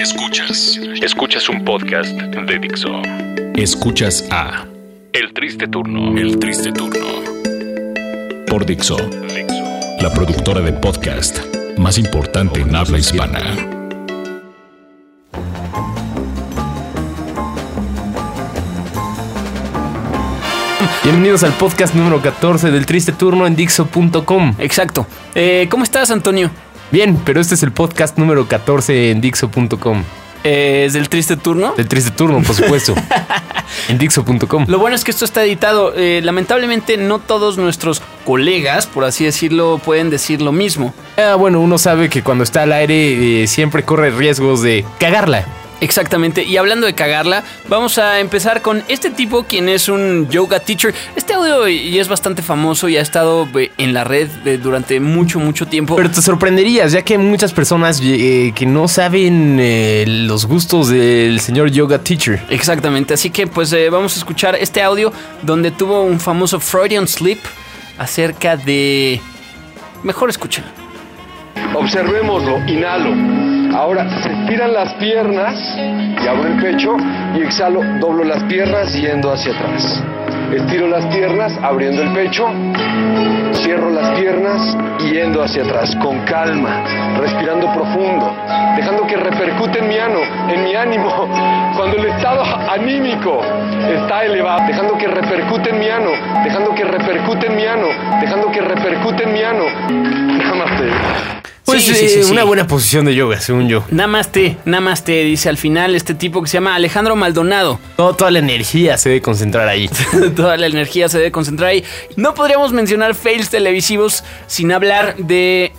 Escuchas. Escuchas un podcast de Dixo. Escuchas a El Triste Turno. El Triste Turno. Por Dixo. Dixo. La productora de podcast más importante en habla hispana. Bienvenidos al podcast número 14 del Triste Turno en Dixo.com. Exacto. Eh, ¿Cómo estás, Antonio? Bien, pero este es el podcast número 14 en Dixo.com. Eh, ¿Es del triste turno? Del Triste Turno, por supuesto. en Dixo.com. Lo bueno es que esto está editado. Eh, lamentablemente no todos nuestros colegas, por así decirlo, pueden decir lo mismo. Ah, bueno, uno sabe que cuando está al aire eh, siempre corre riesgos de cagarla. Exactamente. Y hablando de cagarla, vamos a empezar con este tipo, quien es un yoga teacher. Este audio y es bastante famoso y ha estado eh, en la red eh, durante mucho, mucho tiempo. Pero te sorprenderías, ya que hay muchas personas eh, que no saben eh, los gustos del señor yoga teacher. Exactamente. Así que pues eh, vamos a escuchar este audio donde tuvo un famoso Freudian slip acerca de... Mejor escuchen. Observémoslo, inhalo. Ahora se estiran las piernas y abro el pecho y exhalo, doblo las piernas yendo hacia atrás. Estiro las piernas abriendo el pecho, cierro las piernas yendo hacia atrás, con calma, respirando profundo, dejando que repercute en mi ano, en mi ánimo, cuando el estado anímico está elevado, dejando que repercute en mi ano, dejando que repercute en mi ano, dejando que repercute en mi ano. Namaste. Pues Sí, sí, eh, sí, sí. una buena posición de yoga, según yo. Namaste, namaste, dice al final este tipo que se llama Alejandro Maldonado. Toda la energía se debe concentrar ahí. Toda la energía se debe concentrar ahí. No podríamos mencionar fails televisivos sin hablar de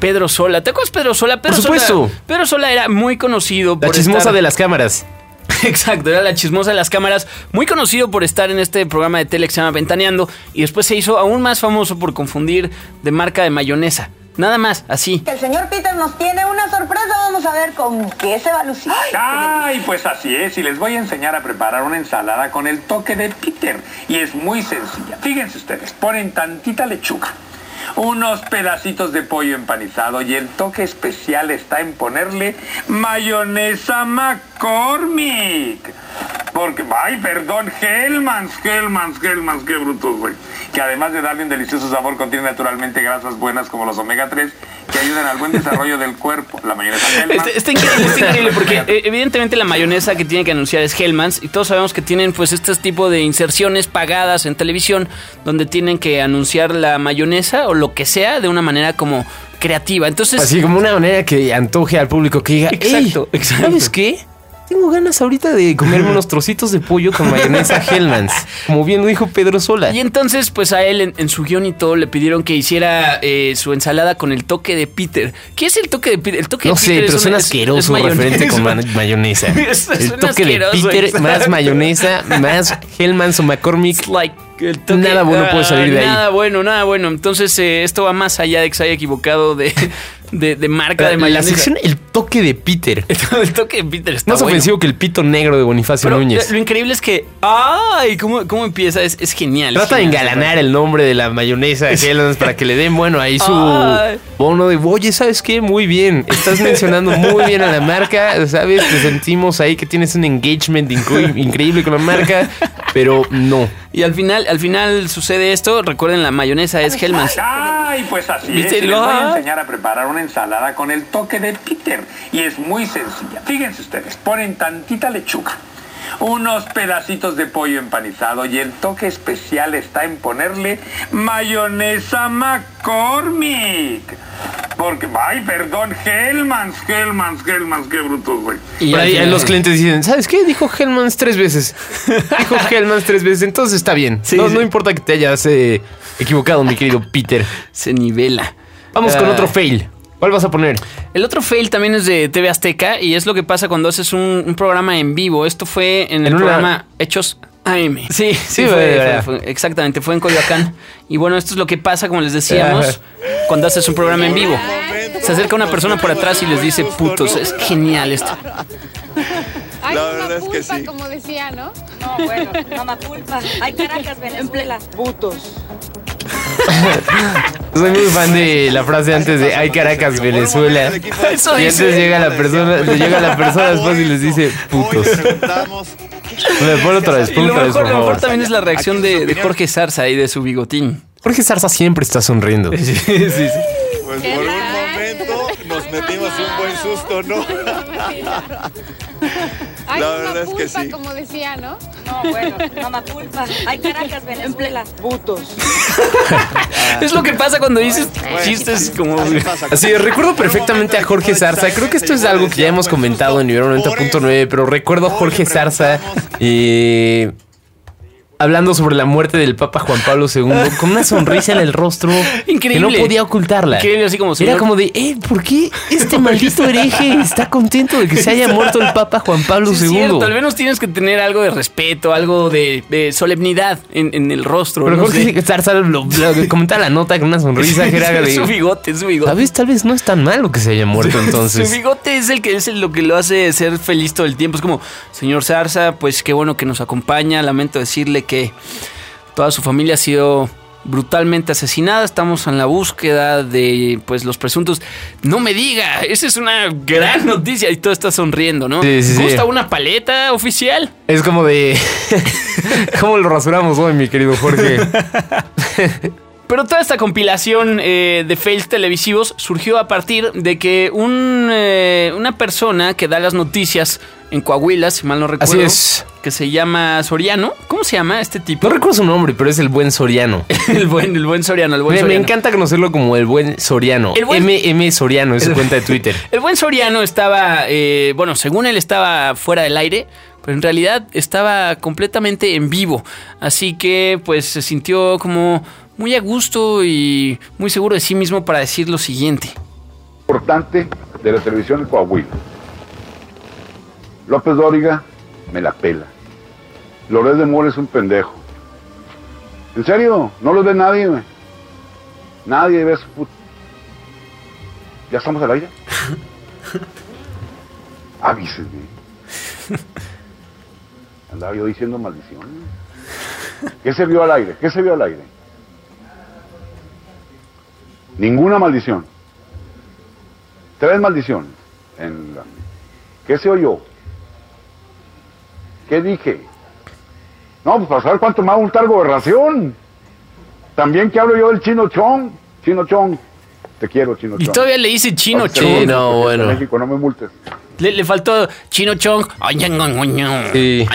Pedro Sola. ¿Te acuerdas Pedro Sola? Pedro Por supuesto. Sola, Pedro Sola era muy conocido La por chismosa estar- de las cámaras. Exacto, era la chismosa de las cámaras. Muy conocido por estar en este programa de tele que se llama Ventaneando. Y después se hizo aún más famoso por confundir de marca de mayonesa. Nada más, así. El señor Peter nos tiene una sorpresa. Vamos a ver con qué se va a lucir. Ay, pues así es, y les voy a enseñar a preparar una ensalada con el toque de Peter. Y es muy sencilla. Fíjense ustedes, ponen tantita lechuga, unos pedacitos de pollo empanizado y el toque especial está en ponerle mayonesa McCormick. Porque, ay, perdón, Hellmann's, Hellmann's, Hellmann's, qué brutos, güey. Que además de darle un delicioso sabor, contiene naturalmente grasas buenas como los omega 3 que ayudan al buen desarrollo del cuerpo. La mayonesa Hellmann's. Está, está increíble, está increíble porque eh, evidentemente la mayonesa que tiene que anunciar es Hellmann's y todos sabemos que tienen pues este tipo de inserciones pagadas en televisión donde tienen que anunciar la mayonesa o lo que sea de una manera como creativa. Entonces, Así como una manera que antoje al público que diga, Exacto, "Ey, exacto. ¿sabes qué? Tengo ganas ahorita de comerme unos trocitos de pollo con mayonesa Hellmann's. Como bien lo dijo Pedro Sola. Y entonces, pues a él en, en su guion y todo le pidieron que hiciera eh, su ensalada con el toque de Peter. ¿Qué es el toque de Peter? El toque No de sé, Peter pero es suena asqueroso es referente con ma- mayonesa. El toque de Peter, exacto. más mayonesa, más Hellmann's o McCormick. Like, el toque- Nada bueno puede salir de ahí. Nada bueno, nada bueno. Entonces, eh, esto va más allá de que se haya equivocado de, de, de marca La, de la mayonesa. sección El toque de Peter. el toque de Peter está Más bueno. ofensivo que el pito negro de Bonifacio Pero Núñez. lo increíble es que. ¡Ay! ¿Cómo, cómo empieza? Es, es genial. Trata de genial. engalanar el nombre de la mayonesa Hellmann's para que le den, bueno, ahí su Ay. bono de, oye, ¿sabes qué? Muy bien, estás mencionando muy bien a la marca, ¿sabes? Te sentimos ahí que tienes un engagement incre- increíble con la marca, pero no. Y al final, al final sucede esto. Recuerden, la mayonesa es Hellmann's. Ay, pues así ¿Viste? es. y Les voy a enseñar a preparar una ensalada con el toque de Peter. Y es muy sencilla. Fíjense ustedes, ponen tantita lechuga, unos pedacitos de pollo empanizado y el toque especial está en ponerle mayonesa McCormick. Porque, ay, perdón, Hellmann's, Hellmann's, Hellmann's, qué brutos, güey. Y ahí los clientes dicen, ¿sabes qué? Dijo Hellmann's tres veces. Dijo Hellmann's tres veces, entonces está bien. Sí, no, sí. no importa que te hayas eh, equivocado, mi querido Peter. Se nivela. Vamos con Ah. otro fail. ¿Cuál vas a poner? El otro fail también es de TV Azteca y es lo que pasa cuando haces un, un programa en vivo. Esto fue en el En una- programa Hechos AM. Sí, sí, Sí, fue, fue, fue- ¿verdad? fue- exactamente, fue en Coyoacán. Y bueno, esto es lo que pasa, como les decíamos, cuando haces un programa en vivo. Se acerca una persona por atrás y les dice putos. Es genial esto. Hay La una verdad es que pulpa, sí. como decía, ¿no? No, bueno, mamá pulpa. Hay Caracas, Venezuela. Putos. Soy muy fan de la frase antes de Ay Caracas, Venezuela. Eso Y antes llega la persona, llega la persona después y les dice putos. Me pon otra vez, Y pon lo otra vez, lo mejor también es la reacción de, de Jorge Zarza ahí de su bigotín. Jorge Zarza siempre está sonriendo. Sí, sí, sí. Pues ¿Qué por un momento nos metimos un buen susto, ¿no? Ay, La verdad es que sí. como decía, ¿no? No, bueno, mamá pulpa. Hay Caracas, Venezuela. Putos. Es lo que pasa cuando dices Bueno, chistes como... así recuerdo perfectamente a Jorge Zarza. Creo que esto es algo que ya hemos comentado en Ibero 90.9, pero recuerdo a Jorge Zarza eh, hablando sobre la muerte del Papa Juan Pablo II con una sonrisa en el rostro Increíble. que no podía ocultarla. Increíble, así como Era como de, eh, ¿por qué este maldito hereje está contento de que se haya muerto el Papa Juan Pablo Sí, II? al menos tienes que tener algo de respeto, algo de, de solemnidad en, en el rostro. Pero no Jorge lo- comentaba la nota con una sonrisa que era Es su bigote, es su bigote. ¿sabes? Tal vez no es tan malo que se haya muerto entonces. Su bigote es el que es el- lo que lo hace ser feliz todo el tiempo. Es como, señor Zarza, pues qué bueno que nos acompaña. Lamento decirle que toda su familia ha sido brutalmente asesinada. Estamos en la búsqueda de pues los presuntos. No me diga, esa es una gran noticia y todo está sonriendo, ¿no? Sí, sí, sí. ¿Gusta una paleta oficial? Es como de. ¿Cómo lo rasuramos hoy, mi querido Jorge? Pero toda esta compilación eh, de fails televisivos surgió a partir de que un, eh, una persona que da las noticias en Coahuila, si mal no recuerdo, Así es. Que se llama Soriano. ¿Cómo se llama este tipo? No recuerdo su nombre, pero es el buen Soriano. el buen, el buen Soriano, el buen Me, encanta conocerlo como el buen Soriano. El buen- MM Soriano es su cuenta de Twitter. El buen Soriano estaba, eh, bueno, según él estaba fuera del aire, pero en realidad estaba completamente en vivo. Así que pues se sintió como muy a gusto y muy seguro de sí mismo para decir lo siguiente. importante de la televisión de Coahuila. López Dóriga me la pela. Loret de Mora es un pendejo. En serio, no los ve nadie, güey. Nadie ve su put... ¿Ya estamos al aire? Avísenme. Andaba yo diciendo maldiciones. ¿Qué se vio al aire? ¿Qué se vio al aire? Ninguna maldición. Tres maldiciones. En la- ¿Qué se oyó? ¿Qué dije? No, pues para saber cuánto me va a multar gobernación. También que hablo yo del Chino Chong. Chino Chong. Te quiero, Chino Y Chong. todavía le dice Chino Vamos a Chong. hacer Sí, no, porque bueno. en México no me multes. Le, le faltó Chino Chong. Ña. Sí.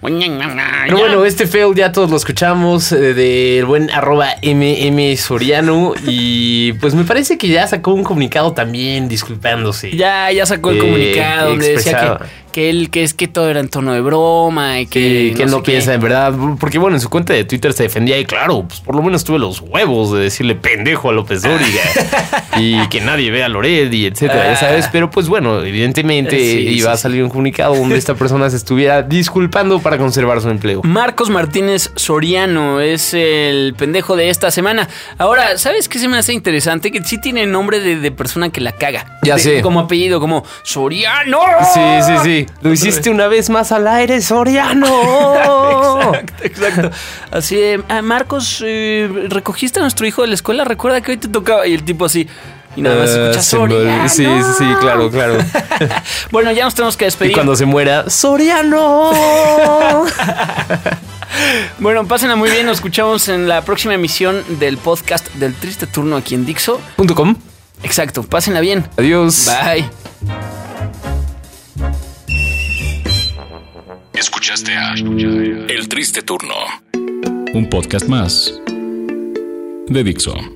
Pero bueno, este fail ya todos lo escuchamos eh, del buen arroba MM Soriano. Y pues me parece que ya sacó un comunicado también disculpándose. Ya, ya sacó el Eh, comunicado donde decía que, que él que es que todo era en tono de broma y que, no piensa en verdad. Porque bueno, en su cuenta de Twitter se defendía y claro, pues por lo menos tuve los huevos de decirle pendejo a López Dóriga. y que nadie vea a Lored y etcétera, ya sabes. Pero pues bueno, evidentemente Sí, iba sí, a salir un comunicado donde esta persona se estuviera disculpando para conservar su empleo. Marcos Martínez Soriano es el pendejo de esta semana. Ahora, ¿sabes qué se me hace interesante? Que sí tiene nombre de, de persona que la caga. Ya De- sé. Como apellido, como Soriano. Sí, sí, sí. Lo hiciste una vez más al aire, Soriano. Exacto, exacto. Así de, "Ah, Marcos, eh, recogiste a nuestro hijo de la escuela, recuerda que hoy te tocaba. Y el tipo así. Y nada más escucha Soriano. Sí, sí, sí, claro, claro. Bueno, ya nos tenemos que Y despedir. cuando se muera, Soriano. Bueno, pásenla muy bien. Nos escuchamos en la próxima emisión del podcast del Triste Turno aquí en Dixo. Punto com. Exacto, pásenla bien. Adiós. Bye. Escuchaste a El Triste Turno, un podcast más de Dixo.